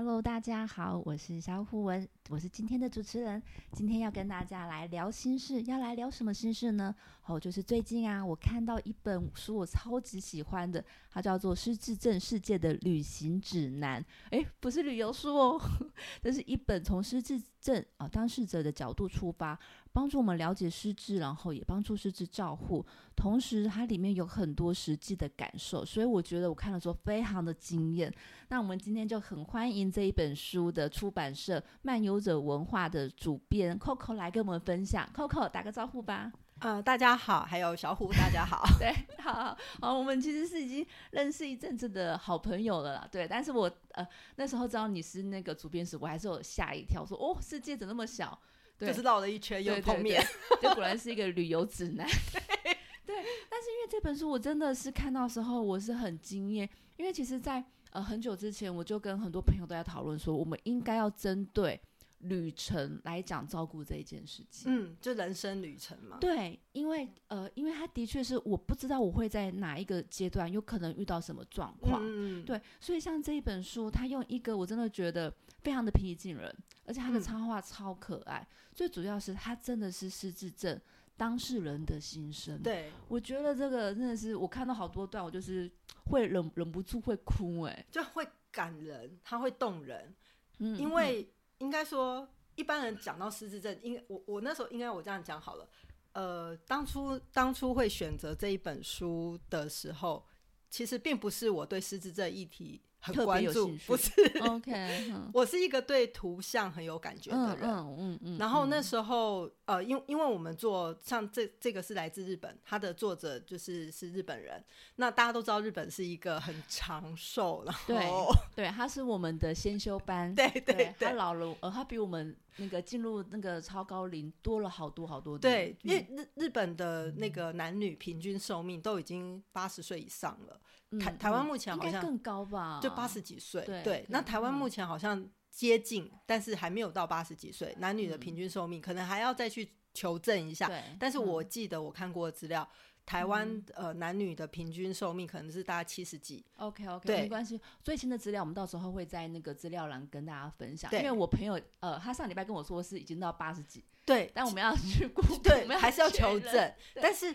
Hello，大家好，我是小虎文，我是今天的主持人。今天要跟大家来聊心事，要来聊什么心事呢？哦，就是最近啊，我看到一本书，我超级喜欢的，它叫做《失智症世界的旅行指南》。诶，不是旅游书哦，这是一本从失智症啊当事者的角度出发。帮助我们了解失智，然后也帮助失智照护，同时它里面有很多实际的感受，所以我觉得我看了之后非常的惊艳。那我们今天就很欢迎这一本书的出版社漫游者文化的主编 Coco 来跟我们分享。Coco 打个招呼吧。呃，大家好，还有小虎，大家好。对，好好，好我们其实是已经认识一阵子的好朋友了啦。对，但是我呃那时候知道你是那个主编时，我还是有吓一跳，说哦，世界怎么那么小？对就是绕了一圈又碰面，这果然是一个旅游指南。对，但是因为这本书我真的是看到时候我是很惊艳，因为其实，在呃很久之前我就跟很多朋友都在讨论说，我们应该要针对旅程来讲照顾这一件事情。嗯，就人生旅程嘛。对，因为呃，因为他的确是我不知道我会在哪一个阶段有可能遇到什么状况。嗯，对，所以像这一本书，他用一个我真的觉得非常的平易近人。而且他的插画超可爱，最主要是他真的是失智症当事人的心声。对，我觉得这个真的是我看到好多段，我就是会忍忍不住会哭，哎，就会感人，他会动人。嗯，因为应该说一般人讲到失智症，应我我那时候应该我这样讲好了。呃，当初当初会选择这一本书的时候，其实并不是我对失智症议题。很关注，不是？OK，我是一个对图像很有感觉的人。嗯嗯嗯。然后那时候，呃，因因为我们做像这这个是来自日本，它的作者就是是日本人。那大家都知道，日本是一个很长寿，然后对对，他是我们的先修班。对对对，他老了，呃，他比我们那个进入那个超高龄多了好多好多。对，因为日日本的那个男女平均寿命都已经八十岁以上了。台台湾目前好像更高吧，就八十几岁。对，那台湾目前好像接近，但是还没有到八十几岁。男女的平均寿命可能还要再去求证一下。但是我记得我看过的资料，台湾呃男女的平均寿命可能是大概七十几。OK OK，没关系。最新的资料我们到时候会在那个资料栏跟大家分享。因为我朋友呃，他上礼拜跟我说是已经到八十几。对，但我们要去 估，对，还是要求证。但是。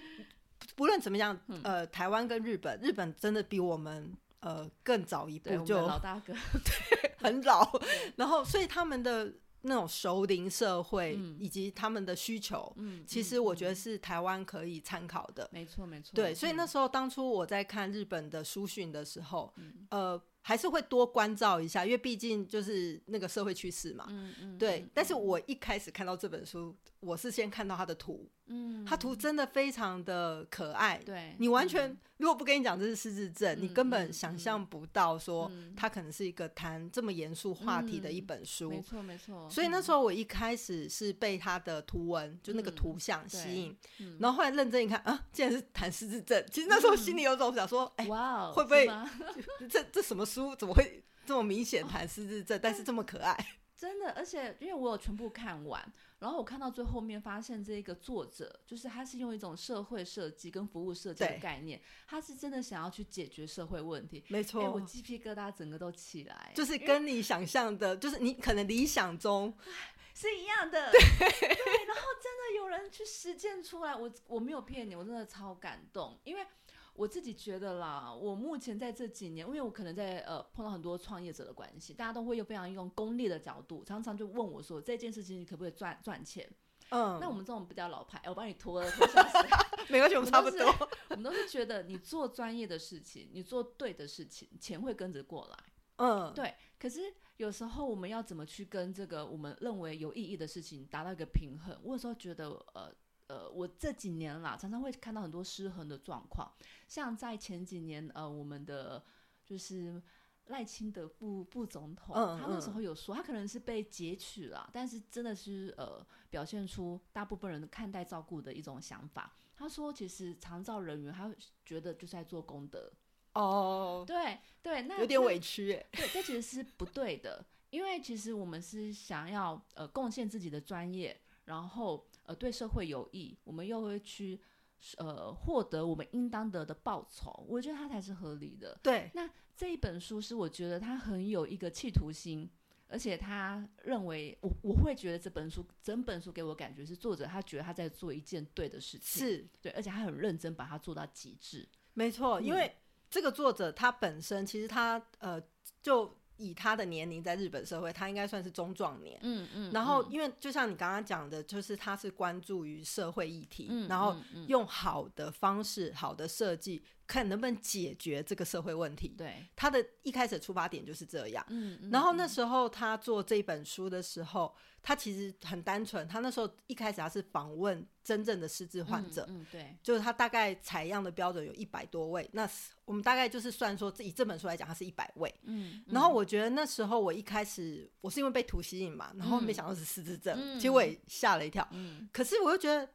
不论怎么样，呃，台湾跟日本，日本真的比我们呃更早一步就老大哥，对，很老。然后，所以他们的那种熟龄社会以及他们的需求，嗯，其实我觉得是台湾可以参考的。没错，没错。对，所以那时候当初我在看日本的书讯的时候，呃。还是会多关照一下，因为毕竟就是那个社会趋势嘛。嗯嗯。对，但是我一开始看到这本书，我是先看到它的图。嗯。它图真的非常的可爱。对。你完全如果不跟你讲这是失智症，你根本想象不到说它可能是一个谈这么严肃话题的一本书。没错没错。所以那时候我一开始是被它的图文就那个图像吸引，然后后来认真一看啊，竟然是谈失智症。其实那时候心里有种想说，哎，哇，会不会 这这什么？书怎么会这么明显谈失智症，但是这么可爱？真的，而且因为我有全部看完，然后我看到最后面发现，这个作者就是他是用一种社会设计跟服务设计的概念，他是真的想要去解决社会问题。没错，我鸡皮疙瘩整个都起来，就是跟你想象的，就是你可能理想中是一样的。对，然后真的有人去实践出来，我我没有骗你，我真的超感动，因为。我自己觉得啦，我目前在这几年，因为我可能在呃碰到很多创业者的关系，大家都会用非常用功利的角度，常常就问我说这件事情你可不可以赚赚钱？嗯，那我们这种比较老牌，我帮你拖了拖下去，没关系，我们差不多。我们都是觉得你做专业的事情，你做对的事情，钱会跟着过来。嗯，对。可是有时候我们要怎么去跟这个我们认为有意义的事情达到一个平衡？我有时候觉得呃。呃，我这几年啦，常常会看到很多失衡的状况。像在前几年，呃，我们的就是赖清德副副总统，他那时候有说，他可能是被截取了，但是真的是呃，表现出大部分人看待照顾的一种想法。他说，其实长照人员他觉得就是在做功德。哦，对对，那有点委屈哎。对，这其实是不对的，因为其实我们是想要呃贡献自己的专业，然后。呃，对社会有益，我们又会去呃获得我们应当得的报酬，我觉得他才是合理的。对，那这一本书是我觉得他很有一个企图心。而且他认为，我我会觉得这本书整本书给我感觉是作者他觉得他在做一件对的事情，是对，而且他很认真把它做到极致。没错，因为这个作者他本身其实他呃就。以他的年龄在日本社会，他应该算是中壮年。嗯嗯。然后，因为就像你刚刚讲的，就是他是关注于社会议题，然后用好的方式、好的设计，看能不能解决这个社会问题。对。他的一开始出发点就是这样。嗯嗯。然后那时候他做这本书的时候。他其实很单纯，他那时候一开始他是访问真正的失智患者，嗯，对，就是他大概采样的标准有一百多位，那我们大概就是算说以这本书来讲，他是一百位，嗯，然后我觉得那时候我一开始我是因为被图吸引嘛，然后没想到是失智症，其实我也吓了一跳，嗯，可是我又觉得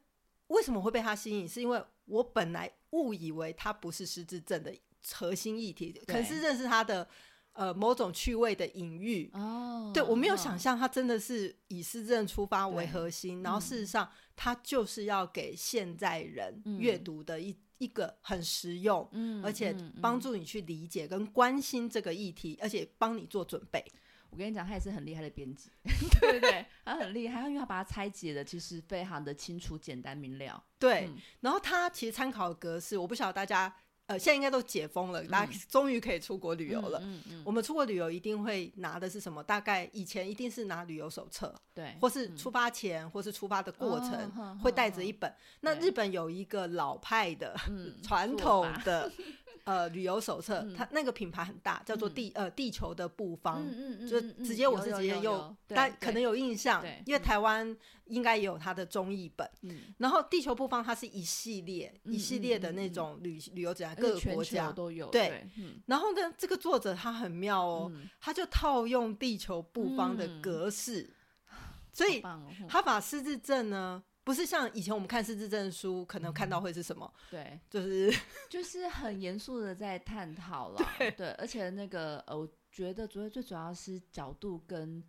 为什么会被他吸引，是因为我本来误以为它不是失智症的核心议题，可是认识它的。呃，某种趣味的隐喻哦，对我没有想象，它真的是以失智出发为核心，然后事实上，它就是要给现在人阅读的一一个很实用，嗯，而且帮助你去理解跟关心这个议题，而且帮你做准备。我跟你讲，他也是很厉害的编辑，对对对，他很厉害，因为他把它拆解的其实非常的清楚、简单明了。对，然后他其实参考格式，我不晓得大家。呃，现在应该都解封了，大家终于可以出国旅游了。嗯嗯，我们出国旅游一定会拿的是什么？大概以前一定是拿旅游手册，对，或是出发前，或是出发的过程会带着一本。那日本有一个老派的 传统的。呃，旅游手册，它那个品牌很大，叫做地呃地球的布方，就直接我是直接用，大家可能有印象，因为台湾应该也有它的中译本。然后地球布方它是一系列一系列的那种旅旅游指南，各个国家都有。对，然后呢，这个作者他很妙哦，他就套用地球布方的格式，所以他把失智症呢。不是像以前我们看失智证书，可能看到会是什么？对，就是就是 很严肃的在探讨了。对，而且那个呃，我觉得主要最主要是角度跟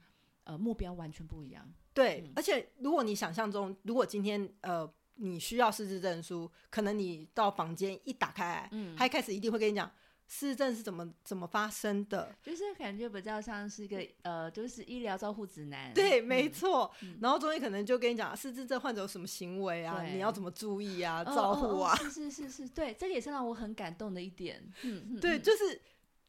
呃目标完全不一样。对，而且如果你想象中，如果今天呃你需要失智证书，可能你到房间一打开，嗯，他一开始一定会跟你讲。失智症是怎么怎么发生的？就是感觉比较像是一个呃，就是医疗照护指南。对，没错。然后中间可能就跟你讲，失智症患者有什么行为啊？你要怎么注意啊？照护啊？是是是是，对，这个也是让我很感动的一点。嗯，对，就是。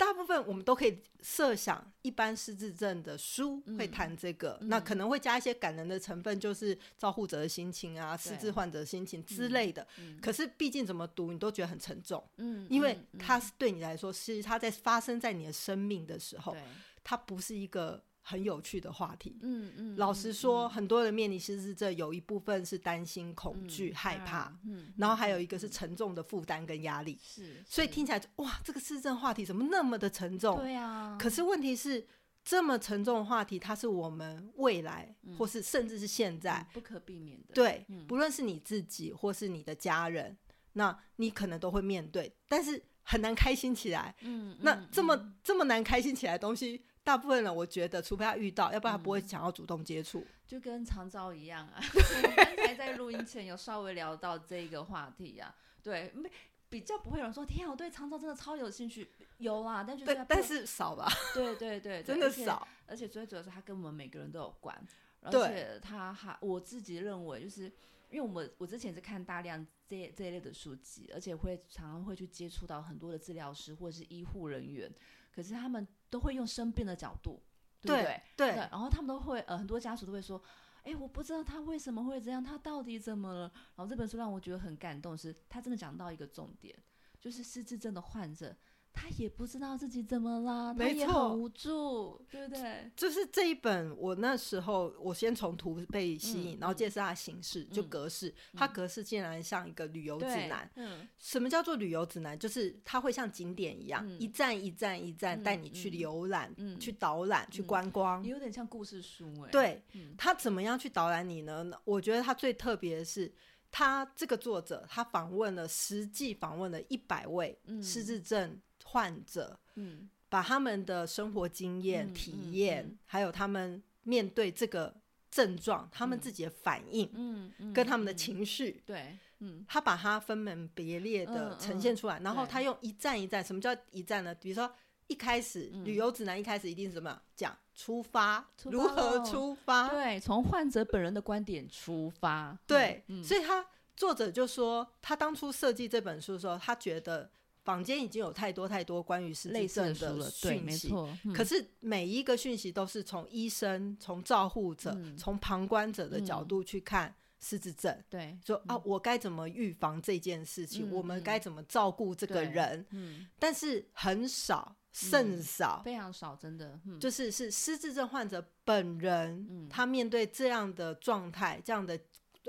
大部分我们都可以设想，一般失智症的书会谈这个，那可能会加一些感人的成分，就是照护者的心情啊，失智患者的心情之类的。可是毕竟怎么读，你都觉得很沉重。嗯，因为它是对你来说，是它在发生在你的生命的时候，它不是一个。很有趣的话题。嗯嗯，老实说，很多人面临失智症，有一部分是担心、恐惧、害怕，嗯，然后还有一个是沉重的负担跟压力。是，所以听起来哇，这个失智症话题怎么那么的沉重？对啊。可是问题是，这么沉重的话题，它是我们未来，或是甚至是现在不可避免的。对，不论是你自己或是你的家人，那你可能都会面对，但是很难开心起来。嗯，那这么这么难开心起来的东西。大部分人我觉得，除非他遇到，要不然他不会想要主动接触。就跟长照一样啊，我们刚才在录音前有稍微聊到这个话题啊。对，没比较不会有人说，天啊，我对长照真的超有兴趣。有啊，但就是但是少吧。对对 对，真的少。而且最主要是，他跟我们每个人都有关。而且他还，我自己认为，就是因为我们我之前是看大量这这一类的书籍，而且会常常会去接触到很多的治疗师或者是医护人员。可是他们都会用生病的角度，对不对？对。然后他们都会，呃，很多家属都会说：“哎，我不知道他为什么会这样，他到底怎么了？”然后这本书让我觉得很感动，是他真的讲到一个重点，就是失智症的患者。他也不知道自己怎么了，他也很无助，对不对？就是这一本，我那时候我先从图被吸引，然后介绍它形式，就格式，它格式竟然像一个旅游指南。嗯，什么叫做旅游指南？就是它会像景点一样，一站一站一站带你去浏览、去导览、去观光，有点像故事书哎。对，他怎么样去导览你呢？我觉得他最特别的是，他这个作者他访问了实际访问了一百位失智症。患者，嗯，把他们的生活经验、体验，还有他们面对这个症状，他们自己的反应，嗯，跟他们的情绪，对，嗯，他把它分门别列的呈现出来，然后他用一站一站，什么叫一站呢？比如说一开始旅游指南一开始一定是什么？样讲出发，如何出发？对，从患者本人的观点出发。对，所以他作者就说，他当初设计这本书的时候，他觉得。坊间已经有太多太多关于失智症的讯息，可是每一个讯息都是从医生、从照护者、从旁观者的角度去看失智症。对，说啊，我该怎么预防这件事情？我们该怎么照顾这个人？嗯，但是很少，甚少，非常少，真的，就是是失智症患者本人，他面对这样的状态，这样的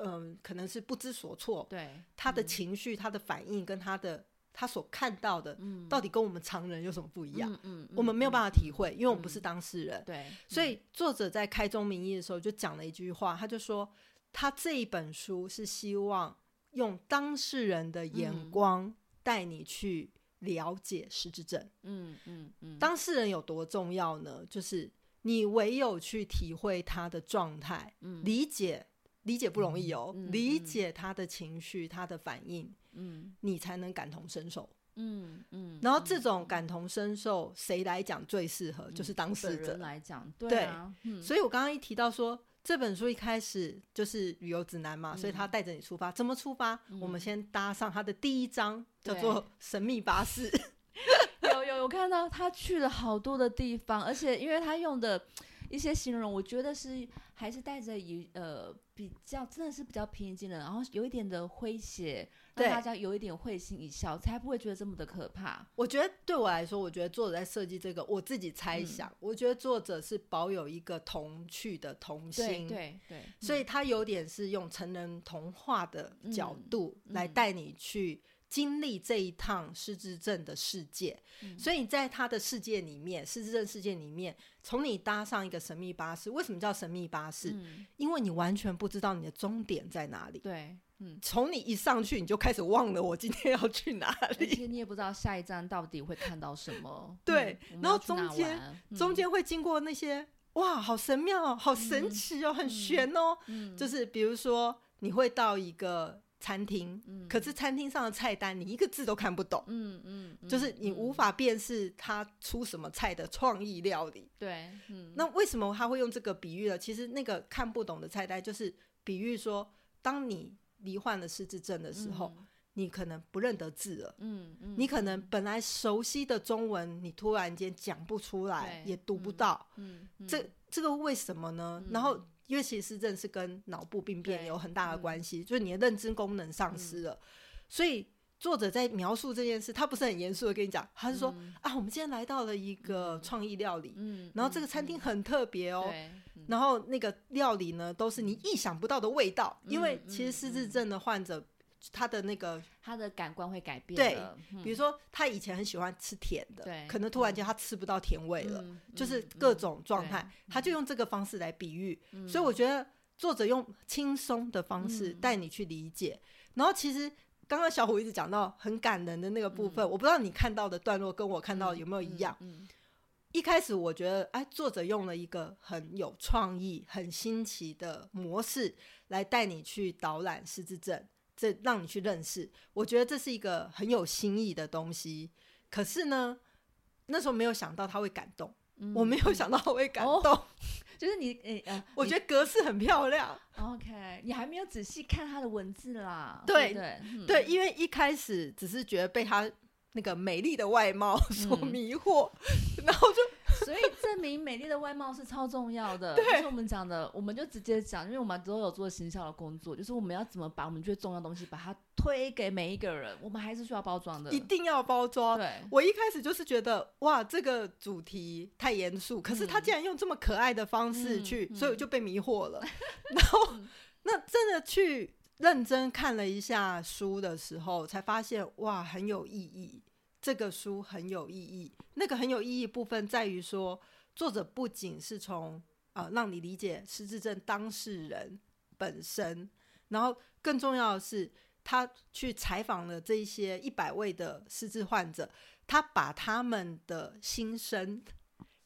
嗯，可能是不知所措。对，他的情绪、他的反应跟他的。他所看到的，到底跟我们常人有什么不一样？嗯，我们没有办法体会，因为我们不是当事人。对，所以作者在开宗明义的时候就讲了一句话，他就说他这一本书是希望用当事人的眼光带你去了解失智症。嗯嗯嗯，当事人有多重要呢？就是你唯有去体会他的状态，理解理解不容易哦，理解他的情绪，他的反应。嗯，你才能感同身受。嗯嗯，然后这种感同身受，谁来讲最适合？就是当事人来讲。对啊，所以我刚刚一提到说这本书一开始就是旅游指南嘛，所以他带着你出发。怎么出发？我们先搭上他的第一章，叫做神秘巴士。有有有看到他去了好多的地方，而且因为他用的一些形容，我觉得是还是带着一呃比较真的是比较平静的，然后有一点的诙谐。让大家有一点会心一笑，才不会觉得这么的可怕。我觉得对我来说，我觉得作者在设计这个，我自己猜想，我觉得作者是保有一个童趣的童心，对对，所以他有点是用成人童话的角度来带你去经历这一趟失智症的世界。所以在他的世界里面，失智症世界里面，从你搭上一个神秘巴士，为什么叫神秘巴士？因为你完全不知道你的终点在哪里。对。从你一上去，你就开始忘了我今天要去哪里，而且你也不知道下一站到底会看到什么。对，然后中间中间会经过那些哇，好神妙，好神奇哦，很悬哦。嗯，就是比如说你会到一个餐厅，可是餐厅上的菜单你一个字都看不懂。嗯嗯，就是你无法辨识它出什么菜的创意料理。对，嗯，那为什么他会用这个比喻呢？其实那个看不懂的菜单就是比喻说，当你罹患了失智症的时候，你可能不认得字了。嗯嗯，你可能本来熟悉的中文，你突然间讲不出来，也读不到。嗯，这这个为什么呢？然后，因为其实失症是跟脑部病变有很大的关系，就是你的认知功能丧失了。所以作者在描述这件事，他不是很严肃的跟你讲，他是说啊，我们今天来到了一个创意料理，嗯，然后这个餐厅很特别哦。然后那个料理呢，都是你意想不到的味道，因为其实失智症的患者，他的那个他的感官会改变。对，比如说他以前很喜欢吃甜的，对，可能突然间他吃不到甜味了，就是各种状态，他就用这个方式来比喻。所以我觉得作者用轻松的方式带你去理解。然后其实刚刚小虎一直讲到很感人的那个部分，我不知道你看到的段落跟我看到有没有一样。一开始我觉得，哎，作者用了一个很有创意、很新奇的模式来带你去导览失智症，这让你去认识。我觉得这是一个很有新意的东西。可是呢，那时候没有想到他会感动，我没有想到会感动。就是你，呃，我觉得格式很漂亮。OK，你还没有仔细看他的文字啦。对对对，因为一开始只是觉得被他。那个美丽的外貌 所迷惑，然后就所以证明美丽的外貌是超重要的。对，是我们讲的，我们就直接讲，因为我们都有做行销的工作，就是我们要怎么把我们最重要的东西把它推给每一个人，我们还是需要包装的，一定要包装。对，我一开始就是觉得哇，这个主题太严肃，可是他竟然用这么可爱的方式去，所以我就被迷惑了。然后那真的去。认真看了一下书的时候，才发现哇，很有意义。这个书很有意义。那个很有意义部分在于说，作者不仅是从呃让你理解失智症当事人本身，然后更重要的是，他去采访了这一些一百位的失智患者，他把他们的心声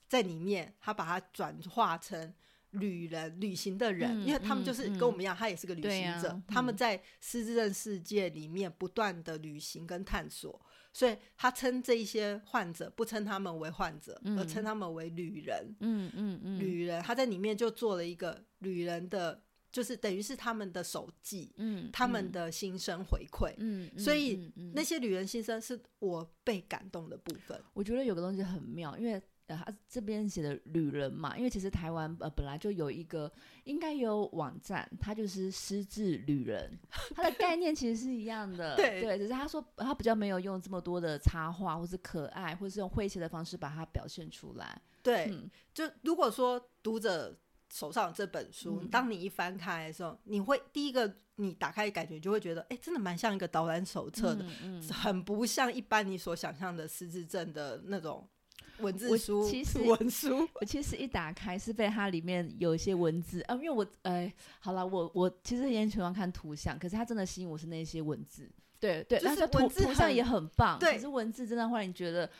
在里面，他把它转化成旅人、旅行的人，嗯因为他们就是嗯跟我们一样，他也是个旅行者，他们嗯在失智症世界里面不断的旅行跟探索，所以他称这一些患者不称他们为患者，而嗯称他们为旅人。嗯嗯嗯，旅人他在里面就做了一个旅人的，就是等于是他们的手记，嗯他们的心声回馈。嗯，嗯所以嗯嗯那些旅人心声是我被感动的部分。我觉得有个东西很妙，因为呃，他这边写的旅人嘛，因为其实台湾呃本来就有一个应该有网站，它就是失智旅人，它的概念其实是一样的，对对，只是他说他比较没有用这么多的插画或是可爱，或是用诙谐的方式把它表现出来，对，嗯就如果说读者手上这本书，嗯当你一翻开的时候，你会第一个你打开感觉就会觉得，哎、真的蛮像一个导览手册的，很不像一般你所想象的失智症的那种 文字书、其实 文书。我其实一打开是被它里面有一些文字啊，因为我哎，好了，我我其实也喜欢看图像，可是它真的吸引我是那些文字，对对，就是但是图文字图像也很棒，对可是文字真的会让你觉得。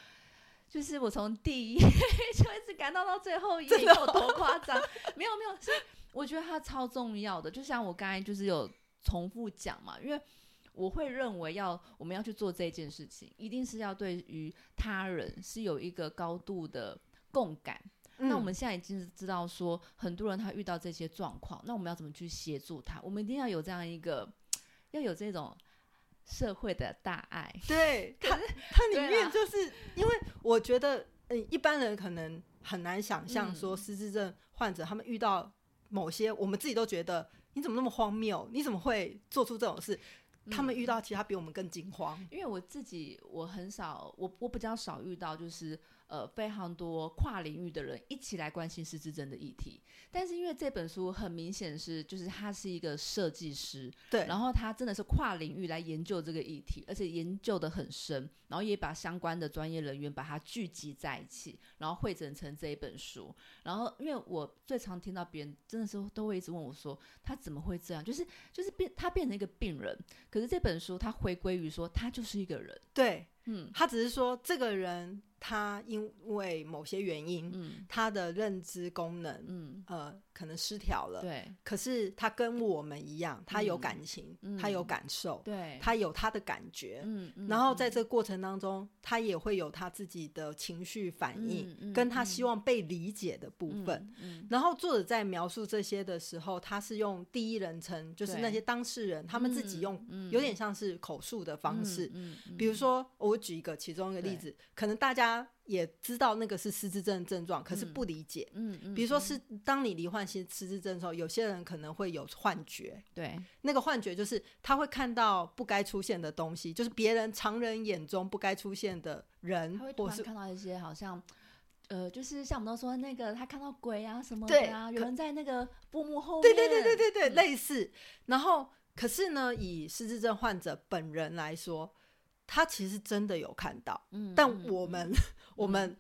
就是我从第一页 就一直感动到最后一页，有多夸张？没有没有，是我觉得它超重要的。就像我刚才就是有重复讲嘛，因为我会认为要我们要去做这件事情，一定是要对于他人是有一个高度的共感。那我嗯们现在已经知道说，很多人他遇到这些状况，那我们要怎么去协助他？我们一定要有这样一个，要有这种社会的大爱。对它，它里面就是因为我觉得，嗯，一般人可能很难想象嗯说失智症患者他们遇到某些我们自己都觉得你怎么那么荒谬，你怎么会做出这种事？他们嗯遇到其他比我们更惊慌。因为我自己我很少，我我比较少遇到就是呃非常多跨领域的人一起来关心失智症的议题。但是因为这本书很明显是就是他是一个设计师，对，然后他真的是跨领域来研究这个议题，而且研究的很深，然后也把相关的专业人员把它聚集在一起，然后汇整成这一本书。然后因为我最常听到别人真的是都会一直问我说，他怎么会这样？就是就是变他变成一个病人，可是这本书他回归于说他就是一个人，对嗯。他只是说这个人他因为某些原因，嗯。他的认知功能嗯，呃可能失调了。对可是他跟我们一样，他有嗯感情，嗯他有感受，对，他有他的感觉。嗯嗯，然后在这个过程当中，他也会有他自己的情绪反应，跟他希望被理解的部嗯分。，嗯然后作者在描述这些的时候，他是用第一人称，就是那些当事人他们自己用，嗯有点像是口述的方式。嗯，嗯比如说，我举一个其中一个例子，可能大家也知道那个是失智症症状，可是嗯不理解。嗯嗯，比如说是当你罹患失失智症的时候，有些人可能会有幻觉，对，那个幻觉就是他会看到不该出现的东西，就是别人常人眼中不该出现的人他会，突或是然看到一些好像，呃，就是像我们都说那个他看到鬼啊什么的啊，有可人在那个布幕后对面，对对对对对，嗯类似。然后，可是呢，以失智症患者本人来说，他其实真的有看到，嗯，但嗯我们、我们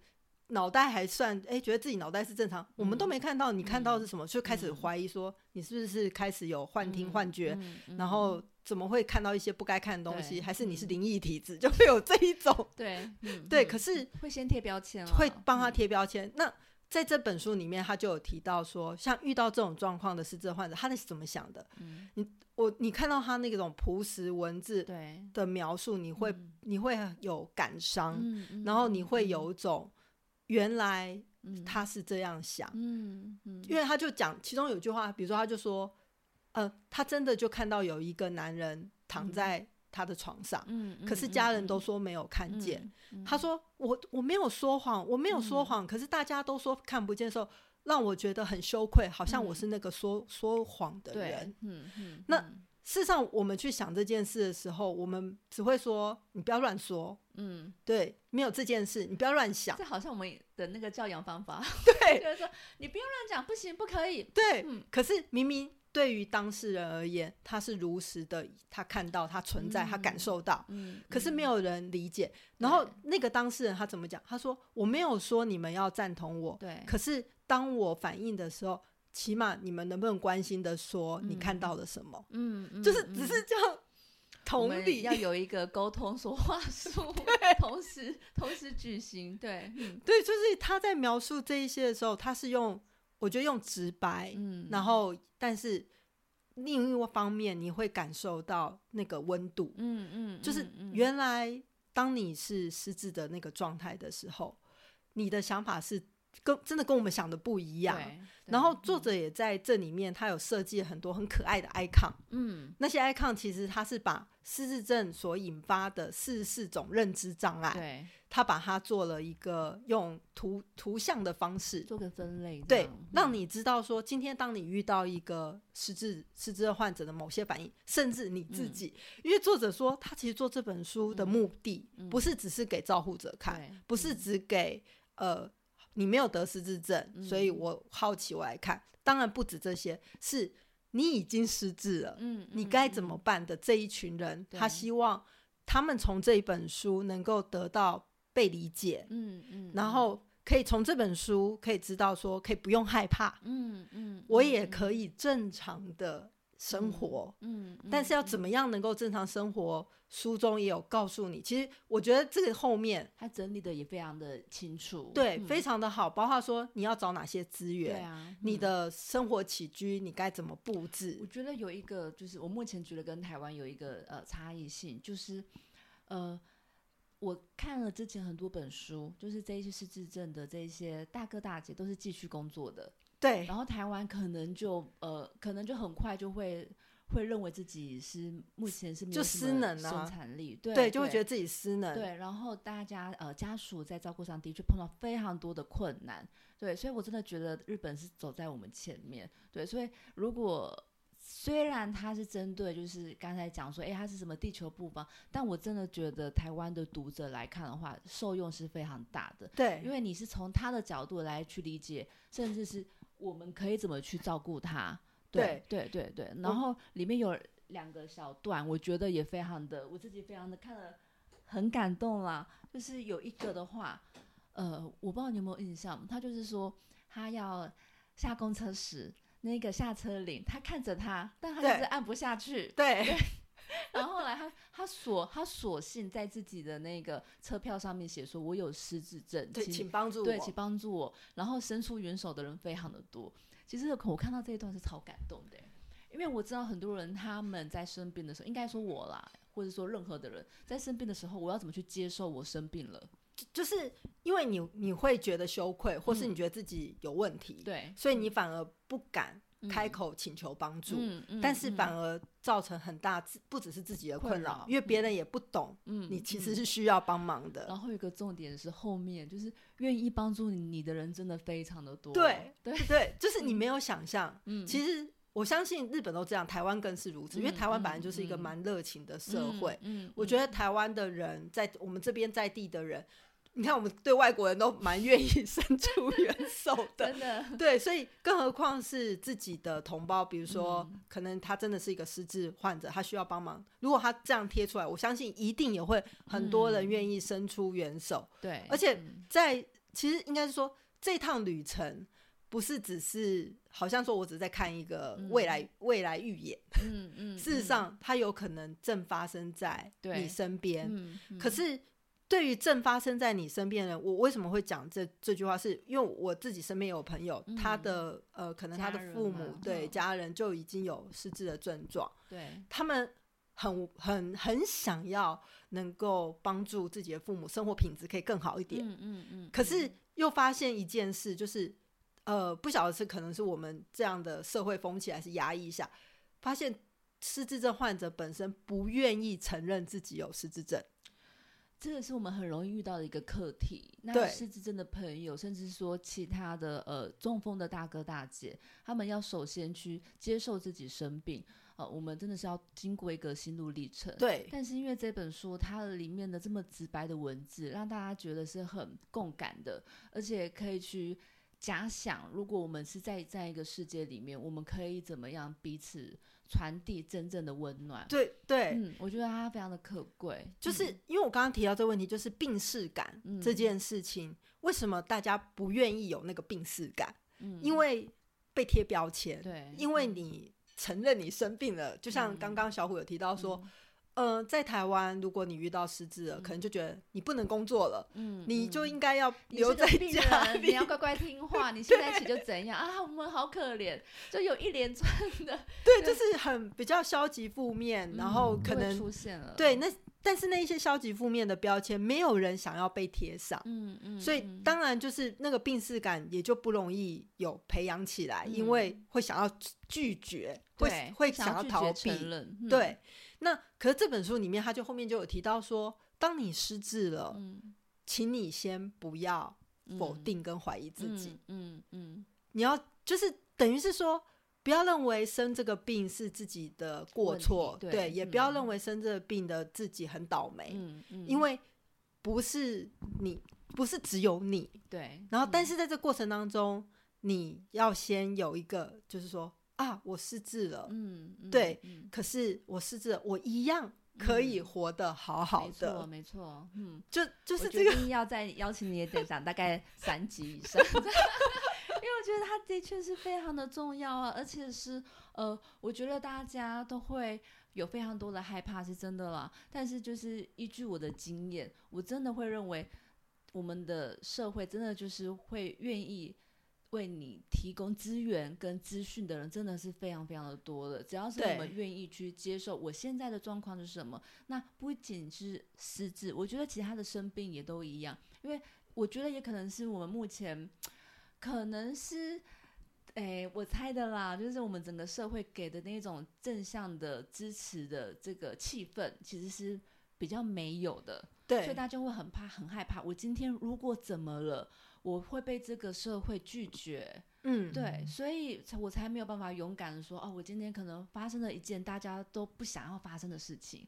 脑袋还算哎、觉得自己脑袋是正常，我们都没看到，你看到是什么？就开始嗯怀疑说，你是不是开始有幻听、嗯幻觉？然后怎么会看到一些不该看的东西？还是你是嗯灵异体质，就会有这一种对嗯对？嗯可是会先贴标签，会帮他嗯贴标签。那在这本书里面，他就有提到说，像遇到这种状况的失智患者，他是怎么想的？嗯。我你看到他那种朴实文字，的描述，你会、嗯。你会有感伤，然后你会嗯有。一种原来嗯。他是这样想，嗯嗯，因为他就讲其中有句话，比如说他就说，呃，他真的就看到有一个男人躺嗯。在他的床上，嗯，嗯可是家人都说没有看见。，他说我我没有说谎，我没有说嗯谎，可是大家都说看不见的时候，让我觉得很羞愧，好像我嗯是那个说、说谎的人。，嗯嗯，那嗯事实上，我们去想这件事的时候，我们只会说你不要乱说，嗯，对，没有这件事，你不要乱想，这好像我们的那个教养方法，对就是说你不要乱讲，不行，不可以，对。嗯可是明明对于当事人而言，他是如实的，他看到，他存在，他感嗯受到，嗯，可是没有，人理解。然后那个当事人他怎么讲？他说我没有说你们要赞同我，对，可是当我反应的时候，起码你们能不能关心的说你看嗯到了什么？嗯，嗯就是嗯只是这样同理，要有一个沟通说话 术，同时同时举行，对，嗯对，就是他在描述这一些的时候，他是用我觉得用直白，嗯，然后但是另一方面你会感受到那个温度，嗯嗯，就是原来当你是失智的那个状态的时候，你的想法是。跟真的跟我们想的不一样，然后作者也在这里面，他有设计很多很可爱的 icon，嗯，那些 icon 其实他是把失智症所引发的四十四种认知障碍，对，他把它做了一个用图图像的方式做个分类，对，让你知道说，今天当你遇到一个失智失智患者的某些反应，甚至你自己，因为作者说他其实做这本书的目的不是只是给照护者看，不是只给呃。你没有得失智症，所以我好奇，我来看。当然不止这些，是你已经失智了，嗯，你该怎么办的这一群人，他希望他们从这一本书能够得到被理解，嗯嗯，然后可以从这本书可以知道说，可以不用害怕，嗯嗯，我也可以正常的。生活，嗯，但是要怎么样能够正常生活？书中也有告诉你。其实我觉得这个后面他整理的也非常的清楚，对，非常的好。包括说你要找哪些资源，对啊，你的生活起居你该怎么布置？我觉得有一个就是我目前觉得跟台湾有一个呃差异性，就是呃，我看了之前很多本书，就是这些失智症的这些大哥大姐都是继续工作的。对，然后台湾可能就呃，可能就很快就会会认为自己是目前是就失能啊，生产力对，就会觉得自己失能。对，然后大家呃家属在照顾上的确碰到非常多的困难。对，所以我真的觉得日本是走在我们前面。对，所以如果虽然他是针对就是刚才讲说，哎，他是什么地球部方，但我真的觉得台湾的读者来看的话，受用是非常大的。对，因为你是从他的角度来去理解，甚至是。我们可以怎么去照顾他？对对对对。然后里面有两个小段，我觉得也非常的，我自己非常的看了很感动啦。就是有一个的话，呃，我不知道你有没有印象，他就是说他要下公车时，那个下车铃，他看着他，但他就是按不下去。对。然后后来他他索他索性在自己的那个车票上面写说：“我有失智症，请帮助我，对，请帮助我。”然后伸出援手的人非常的多。其实我看到这一段是超感动的，因为我知道很多人他们在生病的时候，应该说我啦，或者说任何的人在生病的时候，我要怎么去接受我生病了？就是因为你你会觉得羞愧，或是你觉得自己有问题，对，所以你反而不敢。开口请求帮助，但是反而造成很大，不只是自己的困扰，因为别人也不懂，你其实是需要帮忙的。然后一个重点是后面，就是愿意帮助你的人真的非常的多。对对对，就是你没有想象。嗯，其实我相信日本都这样，台湾更是如此，因为台湾本来就是一个蛮热情的社会。嗯，我觉得台湾的人在我们这边在地的人。你看，我们对外国人都蛮愿意 伸出援手的，真的。对，所以更何况是自己的同胞，比如说，可能他真的是一个失智患者，他需要帮忙。如果他这样贴出来，我相信一定也会很多人愿意伸出援手。对，而且在其实应该是说，这趟旅程不是只是好像说我只是在看一个未来未来预演。嗯嗯。事实上，它有可能正发生在你身边。嗯。可是。对于正发生在你身边的人，我为什么会讲这这句话？是因为我自己身边有朋友，他的呃，可能他的父母对家人就已经有失智的症状，对他们很很很想要能够帮助自己的父母生活品质可以更好一点，嗯嗯嗯。可是又发现一件事，就是呃，不晓得是可能是我们这样的社会风气还是压抑下，发现失智症患者本身不愿意承认自己有失智症。这个是我们很容易遇到的一个课题。那失智症的朋友，甚至说其他的呃中风的大哥大姐，他们要首先去接受自己生病。呃，我们真的是要经过一个心路历程。对。但是因为这本书它里面的这么直白的文字，让大家觉得是很共感的，而且可以去假想，如果我们是在在一个世界里面，我们可以怎么样彼此。传递真正的温暖，对对，嗯，我觉得它非常的可贵，就是因为我刚刚提到这个问题，就是病逝感这件事情，为什么大家不愿意有那个病逝感？嗯，因为被贴标签，对，因为你承认你生病了，就像刚刚小虎有提到说，呃，在台湾，如果你遇到失智了，可能就觉得你不能工作了，嗯，你就应该要留在家里，你要乖乖听话，你现在起就怎样？啊？我们好可怜，就有一连串的，对，就是很比较消极负面，然后可能出现了，对，那但是那一些消极负面的标签，没有人想要被贴上，嗯嗯，所以当然就是那个病视感也就不容易有培养起来，因为会想要拒绝，会会想要逃避，对。那可是这本书里面，他就后面就有提到说，当你失智了，请你先不要否定跟怀疑自己，嗯嗯，你要就是等于是说，不要认为生这个病是自己的过错，对，也不要认为生这个病的自己很倒霉，嗯嗯，因为不是你，不是只有你，对，然后但是在这过程当中，你要先有一个，就是说。啊，我失智了，嗯，对，可是我失智，了，我一样可以活得好好的，没错，没错，嗯，就就是这个要再邀请你也得讲大概三集以上，因为我觉得它的确是非常的重要啊，而且是呃，我觉得大家都会有非常多的害怕，是真的啦。但是就是依据我的经验，我真的会认为我们的社会真的就是会愿意。为你提供资源跟资讯的人真的是非常非常的多的，只要是我们愿意去接受我现在的状况是什么，那不仅是失智，我觉得其他的生病也都一样，因为我觉得也可能是我们目前可能是，哎，我猜的啦，就是我们整个社会给的那种正向的支持的这个气氛，其实是比较没有的，对，所以大家就会很怕很害怕，我今天如果怎么了？我会被这个社会拒绝，嗯，对，所以我才没有办法勇敢的说，哦，我今天可能发生了一件大家都不想要发生的事情。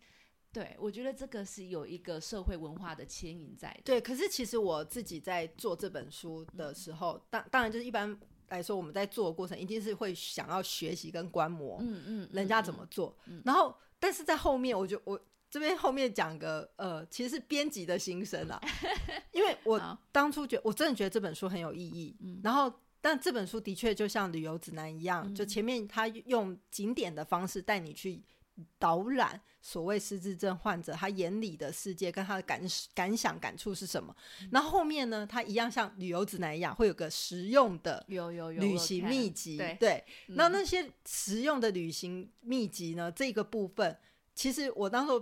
对，我觉得这个是有一个社会文化的牵引在。对，可是其实我自己在做这本书的时候，当当然就是一般来说，我们在做的过程一定是会想要学习跟观摩，嗯嗯，人家怎么做，然后，但是在后面，我就我。这边后面讲个呃，其实是编辑的心声啊，因为我当初觉我真的觉得这本书很有意义，然后但这本书的确就像旅游指南一样，就前面他用景点的方式带你去导览所谓失智症患者他眼里的世界跟他的感感想感触是什么，然后后面呢，他一样像旅游指南一样会有个实用的有有有旅行秘籍，对，那那些实用的旅行秘籍呢，这个部分其实我当时。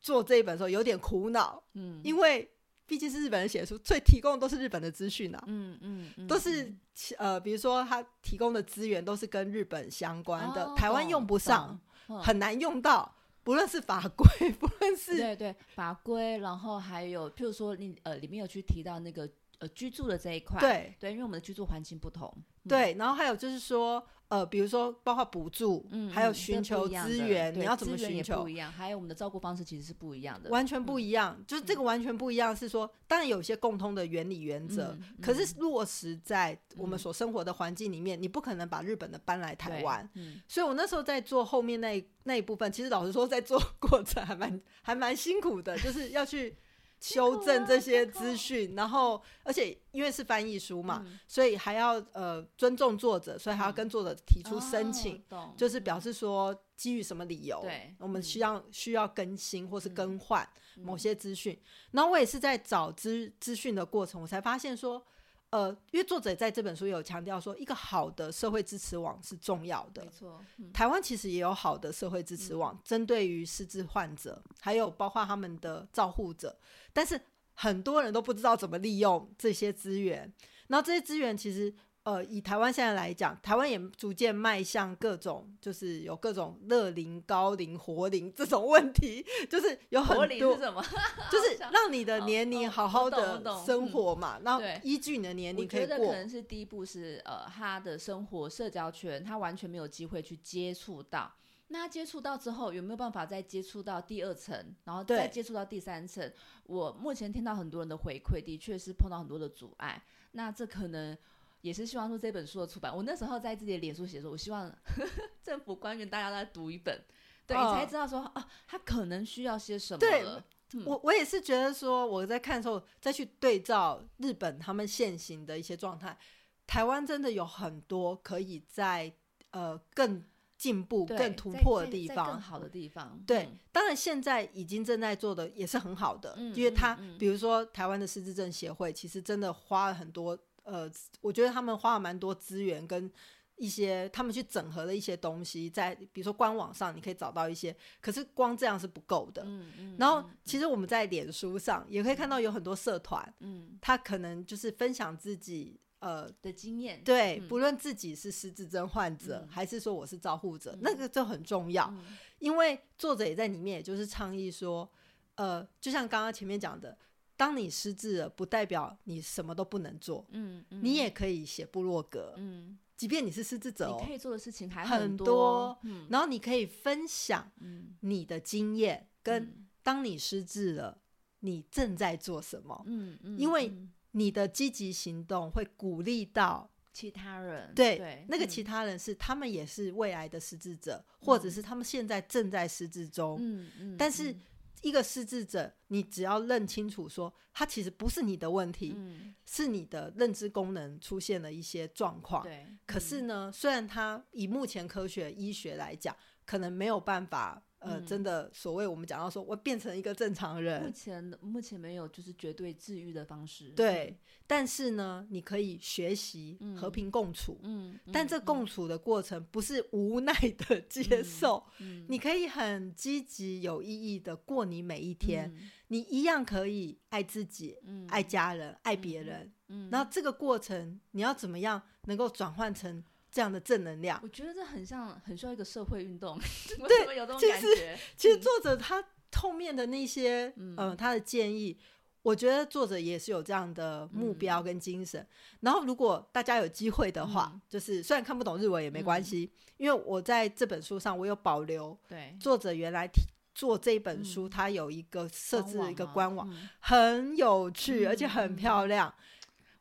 做这一本的时候有点苦恼，嗯，因为毕竟是日本人写的书，所以提供的都是日本的资讯啊，嗯嗯，都是呃，比如说他提供的资源都是跟日本相关的，台湾用不上，很难用到，不论是法规，不论是对对法规，然后还有譬如说你呃里面有去提到那个呃居住的这一块，对对，因为我们的居住环境不同，对，然后还有就是说。呃，比如说包括补助，嗯，还有寻求资源，你要怎么寻求？不一样，还有我们的照顾方式其实是不一样的，完全不一样。就是这个完全不一样，是说当然有一些共通的原理原则，可是落实在我们所生活的环境里面，你不可能把日本的搬来台湾。所以我那时候在做后面那那一部分，其实老实说，在做 过程还蛮还蛮辛苦的，就是要去。修正这些资讯，然后而且因为是翻译书嘛，所以还要呃尊重作者，所以还要跟作者提出申请，就是表示说基于什么理由，我们需要需要更新或是更换某些资讯。然后我也是在找资资讯的过程，我才发现说。呃，因为作者在这本书有强调说，一个好的社会支持网是重要的。没错，台湾其实也有好的社会支持网，针对于失智患者，还有包括他们的照护者，但是很多人都不知道怎么利用这些资源。然后这些资源其实。呃，以台湾现在来讲，台湾也逐渐迈向各种，就是有各种乐龄、高龄、活龄这种问题，就是有很多，就是让你的年龄好好的生活嘛，然后依据你的年龄可以过。可能是第一步是呃，他的生活社交圈他完全没有机会去接触到，那他接触到之后有没有办法再接触到第二层，然后再接触到第三层？我目前听到很多人的回馈，的确是碰到很多的阻碍，那这可能。也是希望说这本书的出版，我那时候在自己的脸书写说，我希望 政府官员大家来读一本，对你才知道说啊，他可能需要些什么。对，我我也是觉得说，我在看的时候再去对照日本他们现行的一些状态，台湾真的有很多可以在呃更进步、更突破的地方。更好的地方，对嗯，当然现在已经正在做的也是很好的，嗯因为他比如说台湾的失智症协会，其实真的花了很多，呃，我觉得他们花了蛮多资源跟一些他们去整合的一些东西，在比如说官网上你可以找到一些，可是光这样是不够的。嗯嗯，然后嗯其实我们在脸书上也可以看到有很多社团，嗯他可能就是分享自己。呃，的经验，对，嗯不论自己是失智症患者，嗯还是说我是照护者，那个就很重要。嗯因为作者也在里面，也就是倡议说，呃，就像刚刚前面讲的，当你失智了，不代表你什么都不能做，嗯嗯，你也可以写部落格，嗯，即便你是失智者、哦你可，以做的事情还很多然后你可以分享嗯，你的经验，跟嗯当你失智了，你正在做什么，嗯嗯，因为嗯。你的积极行动会鼓励到其他人对对那个嗯。其他人是他们也是未来的失智者，或者是他们现在正在失智中，嗯嗯，但是嗯一个失智者，你只要认清楚说，他其实不是你的问题，嗯是你的认知功能出现了一些状况。对，可嗯是呢，虽然他以目前科学医学来讲，可能没有办法，呃，嗯真的所谓我们讲到说我变成一个正常人目，前目前没有就是绝对治愈的方式，对。但是呢，你可以学习嗯和平共处。嗯，嗯，但这嗯共处的过程不是无奈的 接受，嗯你可以很积极有意义的过你每一天，嗯你一样可以爱自己、嗯爱家人、爱别人。嗯，然后这个过程，你要怎么样能够转换成这样的正能量？我觉得这很像，很需要一个社会运动。对有这种其实感觉？其实嗯作者他后面的那些，嗯呃，他的建议，我觉得作者也是有这样的目标跟精神。然后，如果大家有机会的话，嗯就是虽然看不懂日文也没关系，因为我在这本书上我有保留对，作者原来提做这本书，他有一个设置一个官网，嗯很有趣，嗯而且很漂亮。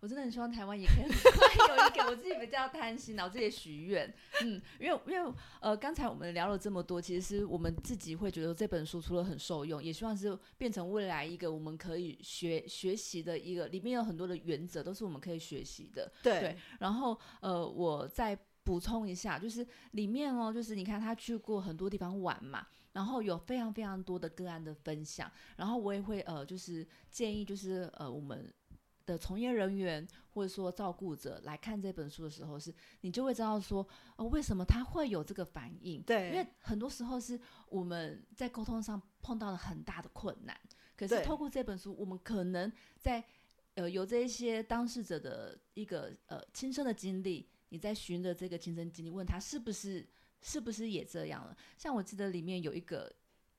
我真的很希望台湾也可以 有一个，我自己比较贪心，然后自己的许愿，嗯，因为因为呃，刚才我们聊了这么多，其实是我们自己会觉得这本书除了很受用，也希望是变成未来一个我们可以学学习的一个，里面有很多的原则都是我们可以学习的，对对，然后呃，我再补充一下，就是里面哦，就是你看他去过很多地方玩嘛，然后有非常非常多的个案的分享，然后我也会呃，就是建议就是呃我们。的从业人员或者说照顾者来看这本书的时候是，你就会知道说，哦，为什么他会有这个反应？对因为很多时候是我们在沟通上碰到了很大的困难，可是对透过这本书，我们可能在呃有这一些当事者的一个呃亲身的经历，你在循着这个亲身经历，问他是不是是不是也这样了？像我记得里面有一个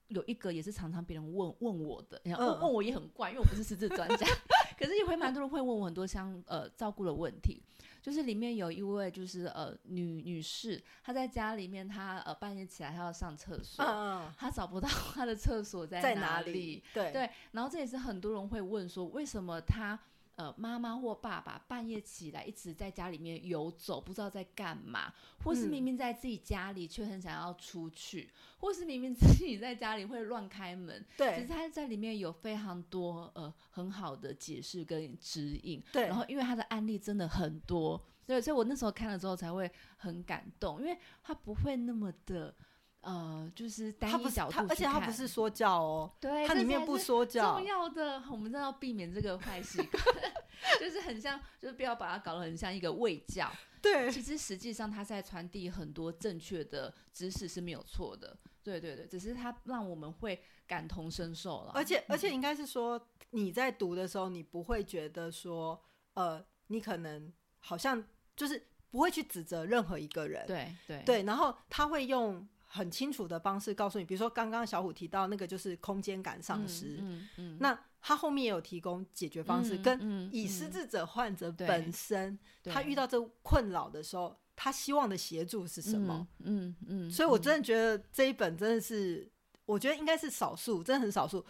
有一个也是常常别人问问我的，然后问我也很怪，因为我不是失智专家，可是也会蛮多人会问我很多相呃照顾的问题。就是里面有一位就是呃女女士，她在家里面，她呃半夜起来她要上厕所，嗯，她找不到她的厕所在在哪里？对对，然后这也是很多人会问说，为什么他呃妈妈或爸爸半夜起来一直在家里面游走，不知道在干嘛，或是嗯明明在自己家里却很想要出去，或是明明自己在家里会乱开门，其实对他在里面有非常多呃很好的解释跟指引，对，然后因为他的案例真的很多，对，所以我那时候看了之后才会很感动，因为他不会那么的。呃，就是单一角度而且他不是说教哦，对，它里面不说教重，要的，我们真的要避免这个坏习惯，就是很像，就是不要把它搞得很像一个卫教。对其实实际上他在传递很多正确的知识是没有错的。对对对，只是他让我们会感同身受了。而且而且嗯应该是说，你在读的时候，你不会觉得说，呃，你可能好像就是不会去指责任何一个人，对对对，然后他会用很清楚的方式告诉你，比如说刚刚小虎提到那个就是空间感丧失，嗯嗯，那他后面也有提供解决方式，嗯跟嗯以失嗯智者患者本身，他遇到这困扰的时候，他希望的协助是什么？？嗯嗯，嗯所以我嗯真的觉得这一本真的是，我觉得应该是少数，真的很少数，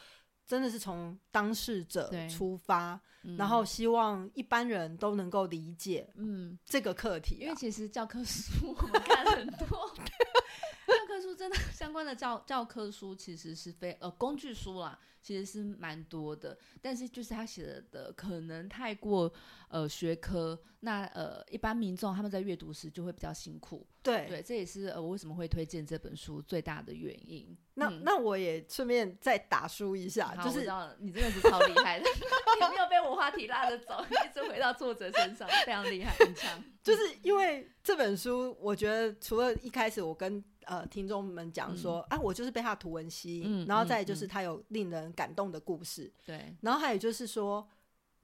真的是从当事者出发，嗯。然后希望一般人都能够理解嗯，这个课题、啊。因为其实教科书我们看很多，教科书真的相关的教教科书其实是非呃工具书啦，其实是蛮多的，但是就是他写的可能太过呃学科，那呃一般民众他们在阅读时就会比较辛苦。对对，这也是呃我为什么会推荐这本书最大的原因。那那我也顺便再打书一下，就是你真的是超厉害的，你没有被我话题拉着走，一直回到作者身上，非常厉害，很强。就是因为这本书，我觉得除了一开始我跟呃听众们讲说，啊，我就是被他图文吸引，然后再就是他有令人感动的故事，对，然后还有就是说，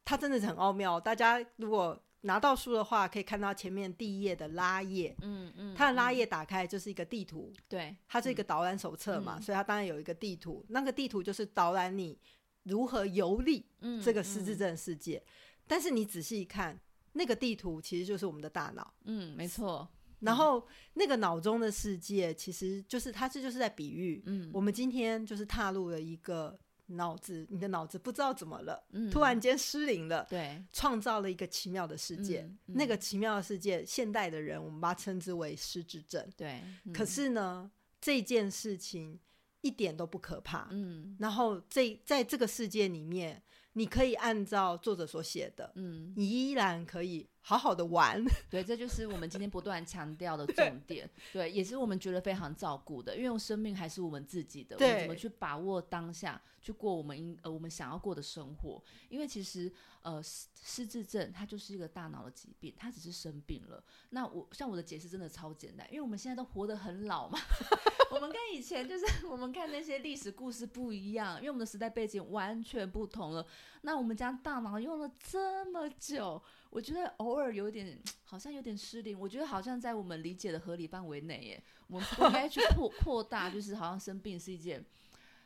他真的是很奥妙。大家如果拿到书的话，可以看到前面第一页的拉页，嗯嗯，它的拉页打开就是一个地图，对，它是一个导览手册嘛，所以它当然有一个地图，那个地图就是导览你如何游历这个失智症世界。但是你仔细一看。那个地图其实就是我们的大脑，嗯，没错。然后那个脑中的世界，其实就是它这就是在比喻，嗯，我们今天就是踏入了一个脑子，你的脑子不知道怎么了，突然间失灵了，对，创造了一个奇妙的世界。那个奇妙的世界，现代的人我们把它称之为失智症，对。可是呢，这件事情一点都不可怕，嗯。然后这在这个世界里面。你可以按照作者所写的，嗯，你依然可以好好的玩。对，这就是我们今天不断强调的 重点。对，也是我们觉得非常照顾的，因为生命还是我们自己的，我们怎么去把握当下，去过我们应呃我们想要过的生活？因为其实呃失失智症它就是一个大脑的疾病，它只是生病了。那我像我的解释真的超简单，因为我们现在都活得很老嘛。我们跟以前就是我们看那些历史故事不一样，因为我们的时代背景完全不同了。那我们将大脑用了这么久，我觉得偶尔有点好像有点失灵。我觉得好像在我们理解的合理范围内耶，我们应该去扩扩大，就是好像生病是一件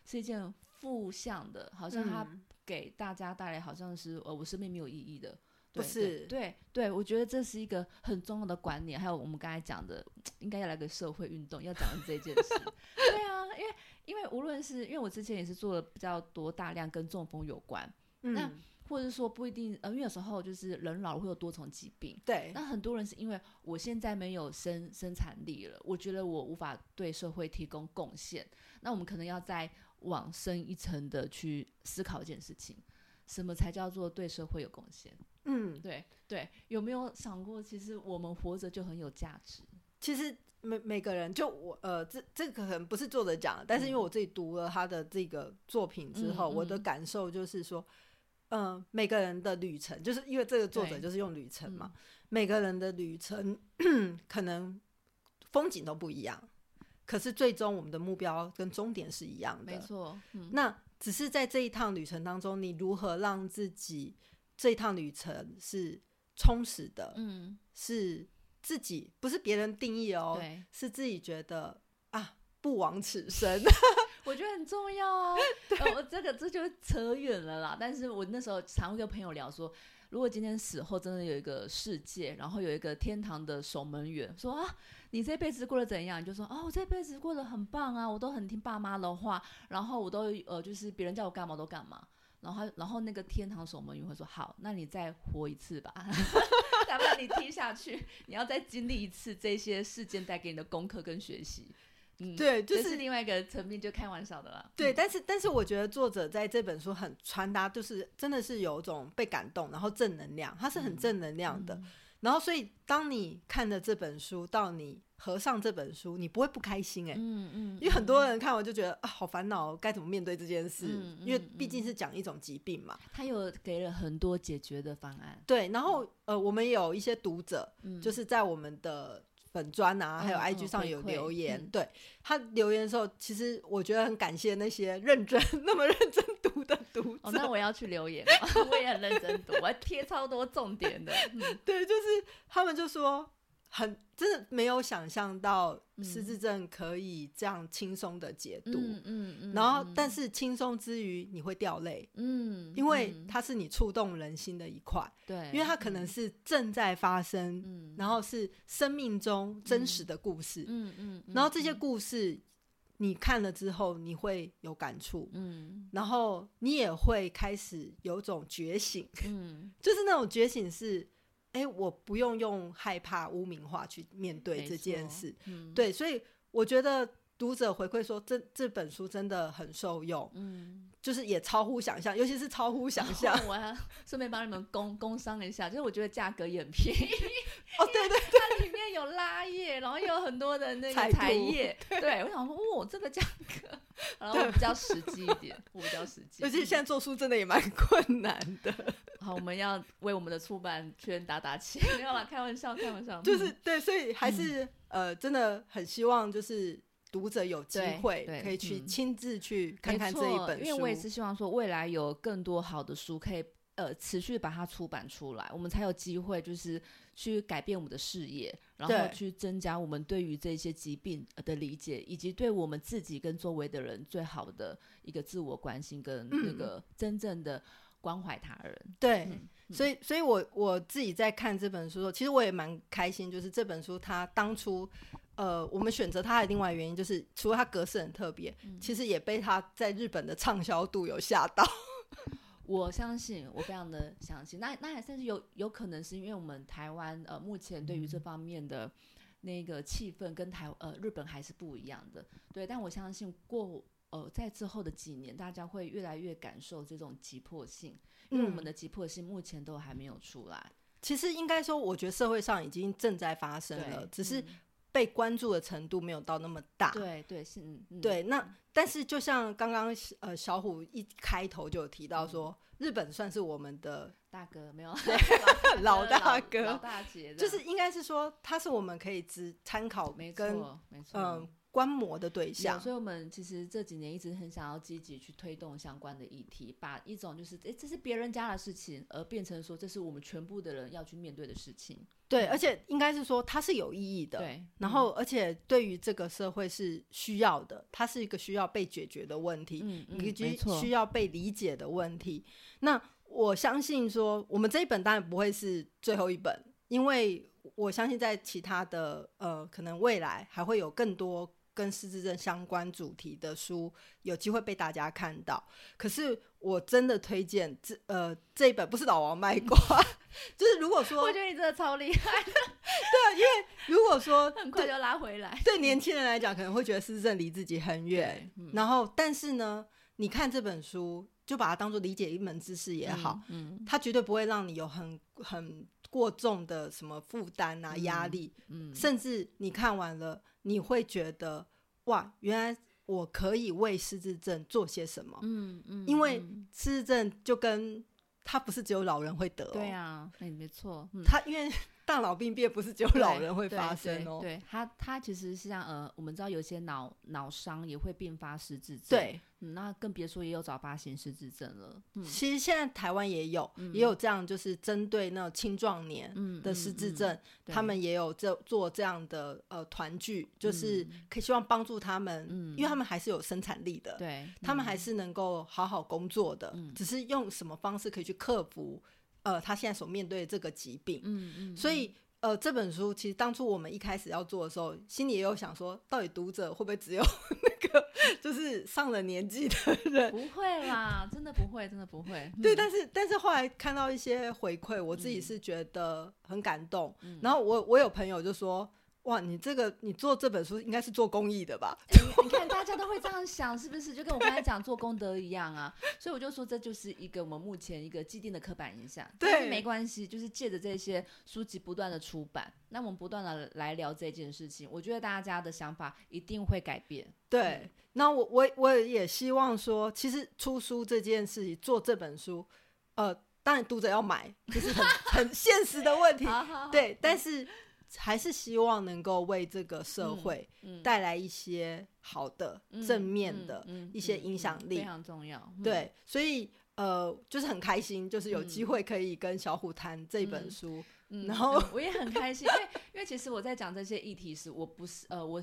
是一件负向的，好像它给大家带来好像是呃我生命没有意义的。不是，对对，我觉得这是一个很重要的观念。还有我们刚才讲的，应该要来个社会运动，要讲的这件事。对啊，因为因为无论是因为我之前也是做了比较多大量跟中风有关，那或者是说不一定，呃，因为有时候就是人老了会有多重疾病。对，那很多人是因为我现在没有生生产力了，我觉得我无法对社会提供贡献。那我们可能要再往深一层的去思考一件事情。什么才叫做对社会有贡献？嗯，对对，有没有想过，其实我们活着就很有价值？其实每每个人，就我呃，这这个可能不是作者讲，但是因为我自己读了他的这个作品之后，我的感受就是说，嗯，每个人的旅程，就是因为这个作者就是用旅程嘛，每个人的旅程 可能风景都不一样，可是最终我们的目标跟终点是一样的，没错。那只是在这一趟旅程当中，你如何让自己这一趟旅程是充实的？嗯，是自己不是别人定义哦，对，是自己觉得啊，不枉此生，我觉得很重要啊。我这个这就扯远了啦。但是我那时候常会跟朋友聊说，如果今天死后真的有一个世界，然后有一个天堂的守门员，说啊。你这辈子过得怎样？你就说哦，我这辈子过得很棒啊，我都很听爸妈的话，然后我都呃，就是别人叫我干嘛都干嘛。然后，然后那个天堂守门员会说：好，那你再活一次吧，要不然你听下去，你要再经历一次这些事件带给你的功课跟学习。嗯，对，就是另外一个层面，就开玩笑的啦。对，但是但是我觉得作者在这本书很传达，就是真的是有种被感动，然后正能量，他是很正能量的。然后，所以当你看了这本书，到你合上这本书，你不会不开心哎，嗯嗯，因为很多人看完就觉得啊，好烦恼，该怎么面对这件事？因为毕竟是讲一种疾病嘛。他有给了很多解决的方案。对，然后呃，我们有一些读者，就是在我们的。粉砖啊，还有 IG 上有留言，对他留言的时候，其实我觉得很感谢那些认真 那么认真读的读者。那我要去留言，我也很认真读，我贴超多重点的。对，就是他们就说。很真的没有想象到失智症可以这样轻松的解读，嗯嗯，然后但是轻松之余你会掉泪，嗯，因为它是你触动人心的一块，对，因为它可能是正在发生，嗯，然后是生命中真实的故事，嗯嗯，然后这些故事你看了之后你会有感触，嗯，然后你也会开始有种觉醒，嗯，就是那种觉醒是。哎，我不用用害怕污名化去面对这件事，对，所以我觉得读者回馈说这这本书真的很受用，嗯，就是也超乎想象，尤其是超乎想象。我要顺便帮你们工工商一下，就是我觉得价格也很便宜。哦，对对对，它里面有拉页，然后又有很多的那个彩页。对，我想说，哦，这个价格，然后比较实际一点，我比较实际。尤其现在做书真的也蛮困难的。好，我们要为我们的出版圈打打气。没有啦，开玩笑，开玩笑。就是对，所以还是呃，真的很希望就是读者有机会可以去亲自去看看这一本书。因为我也是希望说，未来有更多好的书可以呃持续把它出版出来，我们才有机会就是。去改变我们的视野，然后去增加我们对于这些疾病的理解，以及对我们自己跟周围的人最好的一个自我关心跟那个真正的关怀他人。对，所以，所以我我自己在看这本书的时候，其实我也蛮开心。就是这本书，它当初呃，我们选择它的另外原因，就是除了它格式很特别，其实也被它在日本的畅销度有吓到。我相信，我非常的相信。那那也算是有有可能是因为我们台湾呃目前对于这方面的那个气氛跟台呃日本还是不一样的。对，但我相信过呃在之后的几年，大家会越来越感受这种急迫性，因为我们的急迫性目前都还没有出来。其实应该说，我觉得社会上已经正在发生了，只是被关注的程度没有到那么大。对对是，对那。但是，就像刚刚呃小虎一开头就有提到说，日本算是我们的大哥，没有 老大哥、老大姐，就是应该是说他是我们可以只参考，没错，没错，嗯。观摩的对象，所以我们其实这几年一直很想要积极去推动相关的议题，把一种就是诶这是别人家的事情，而变成说这是我们全部的人要去面对的事情。对，而且应该是说它是有意义的，对。然后而且对于这个社会是需要的，它是一个需要被解决的问题，嗯以及需要被理解的问题。那我相信说，我们这一本当然不会是最后一本，因为我相信在其他的呃，可能未来还会有更多。跟失智症相关主题的书有机会被大家看到，可是我真的推荐这呃这一本不是老王卖瓜，就是如果说我觉得你真的超厉害，对啊，因为如果说 很快就拉回来，对年轻人来讲可能会觉得失智症离自己很远，然后但是呢，你看这本书就把它当做理解一门知识也好，嗯，它绝对不会让你有很很过重的什么负担啊压力，嗯，甚至你看完了。你会觉得哇，原来我可以为失智症做些什么？嗯嗯，因为失智症就跟他不是只有老人会得，对啊，没没错，他因为。大脑病变不是只有老人会发生哦，对他，他其实是像呃，我们知道有些脑脑伤也会并发失智症，对，那更别说也有早发型失智症了。其实现在台湾也有，也有这样，就是针对那种青壮年的失智症，他们也有这做这样的呃团聚，就是可以希望帮助他们，因为他们还是有生产力的，对他们还是能够好好工作的，只是用什么方式可以去克服。呃，他现在所面对的这个疾病，嗯嗯，所以呃，这本书其实当初我们一开始要做的时候，心里也有想说，到底读者会不会只有那个就是上了年纪的人？不会啦，真的不会，真的不会。对，但是但是后来看到一些回馈，我自己是觉得很感动。然后我我有朋友就说。哇，你这个你做这本书应该是做公益的吧？你看大家都会这样想，是不是？就跟我刚才讲做功德一样啊。所以我就说这就是一个我们目前一个既定的刻板印象。对，没关系，就是借着这些书籍不断的出版，那我们不断的来聊这件事情，我觉得大家的想法一定会改变。对，那我我我也希望说，其实出书这件事情，做这本书，呃，当然读者要买，就是很 很现实的问题。对，但是。还是希望能够为这个社会带来一些好的、正面的一些影响力，非常重要。对，所以呃，就是很开心，就是有机会可以跟小虎谈这本书。然后我也很开心，因为因为其实我在讲这些议题时，我不是呃，我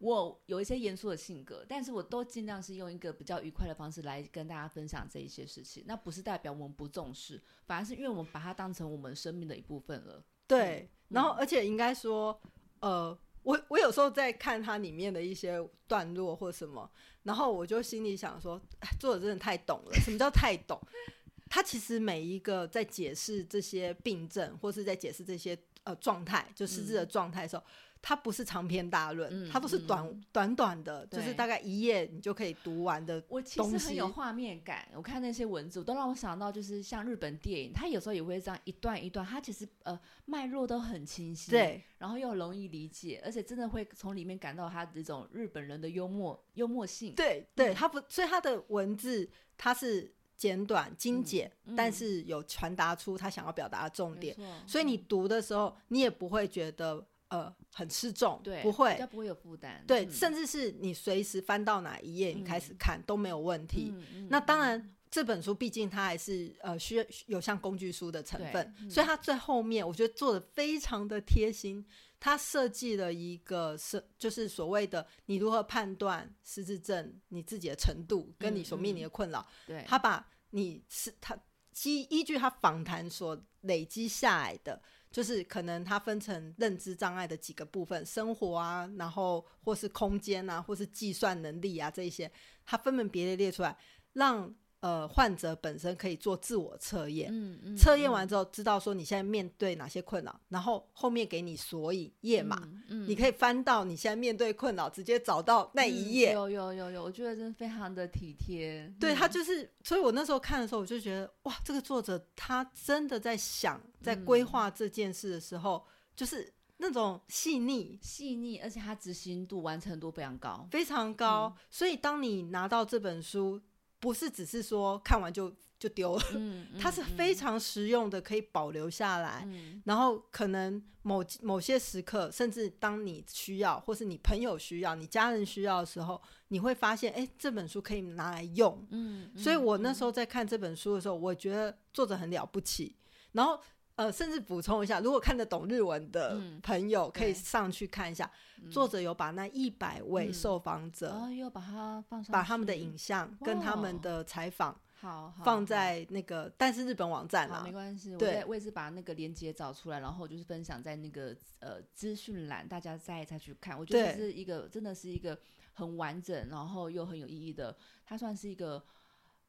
我有一些严肃的性格，但是我都尽量是用一个比较愉快的方式来跟大家分享这一些事情。那不是代表我们不重视，反而是因为我们把它当成我们生命的一部分了。对。然后，而且应该说，呃，我我有时候在看它里面的一些段落或什么，然后我就心里想说，作者真的太懂了。什么叫太懂？他其实每一个在解释这些病症，或是在解释这些呃状态，就失智的状态的时候，它不是长篇大论，嗯它都是短、嗯。短短的，就是大概一页你就可以读完的。我其实很有画面感，我看那些文字，我都让我想到，就是像日本电影，它有时候也会这样一段一段，它其实呃脉络都很清晰，，对。然后又容易理解，而且真的会从里面感到他这种日本人的幽默幽默性，对对，嗯。它不，所以它的文字它是简短精简，嗯。但是有传达出他想要表达的重点。所以你读的时候，你也不会觉得呃很吃重，对不会比较。不会有负担，对，嗯甚至是你随时翻到哪一页，你开始看都没有问题。那当然，这本书毕竟它还是呃需要有像工具书的成分，嗯所以它最后面我觉得做的非常的贴心。它设计了一个是就是所谓的你如何判断失智症你自己的程度跟你所面临的困扰，对，他把你是他基依据他访谈所累积下来的，就是可能它分成认知障碍的几个部分，生活啊，然后或是空间啊，或是计算能力啊这一些，它分门别类列出来，让呃患者本身可以做自我测验。嗯嗯测验完之后，知道说你现在面对哪些困扰，然后后面给你索引页码，嗯你可以翻到你现在面对困扰，直接找到那一页。有有有有，我觉得真的非常的体贴，对嗯他就是，所以我那时候看的时候，我就觉得哇，这个作者他真的在想，在嗯规划这件事的时候，就是那种细腻细腻，而且他执行度完成度非常高，非常高。所以当你拿到这本书，不是只是说看完就就丢了，嗯，它是非常实用的，可以保留下来。嗯然后可能某某些时刻，甚至当你需要，或是你朋友需要、你家人需要的时候，你会发现，哎，这本书可以拿来用。嗯，所以我那嗯时候在看这本书的时候，我觉得作者很了不起。然后呃，甚至补充一下，如果看得懂日文的嗯朋友，可以上去看一下，嗯作者有把那一百位嗯受访者，然后又把它放上去，把他们的影像跟他们的采访好好放在那个，但是日本网站好，啦没，关系，我我也是把那个链接找出来，然后就是分享在那个呃资讯栏，大家再再去看。我觉得这是一个真的是一个很完整，然后又很有意义的，它算是一个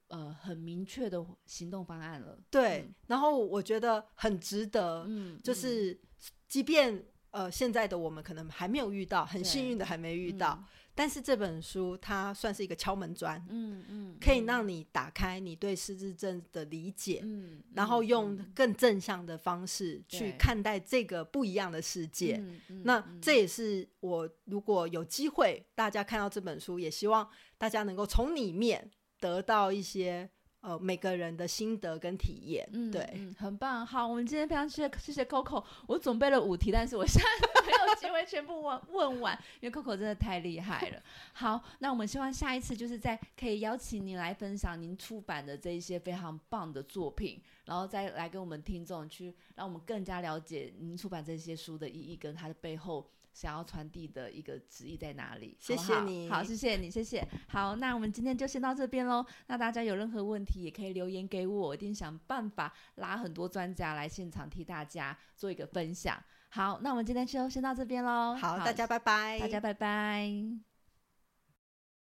呃很明确的行动方案了。对。然后我觉得很值得，就是即便呃现在的我们可能还没有遇到，很幸运的还没遇到，，但是这本书它算是一个敲门砖，嗯嗯，可以嗯让你打开你对失智症的理解，嗯，然后嗯用嗯更正向的方式去看待这个不一样的世界。那嗯这也是我如果有机会，大家看到这本书，也希望大家能够从里面得到一些呃每个人的心得跟体验。嗯，对，嗯，很棒。好，我们今天非常谢谢谢谢 Coco，我准备了五题，但是我现在没有机会全部问问完，因为 Coco 真的太厉害了。好，那我们希望下一次就是在可以邀请您来分享您出版的这一些非常棒的作品，然后再来跟我们听众去让我们更加了解您出版这些书的意义跟它的背后。想要传递的一个旨意在哪里？谢谢你好，谢谢你，谢谢。好，那我们今天就先到这边喽。那大家有任何问题也可以留言给我，我一定想办法拉很多专家来现场替大家做一个分享。好，那我们今天就先到这边喽。好，大家拜拜，大家拜拜。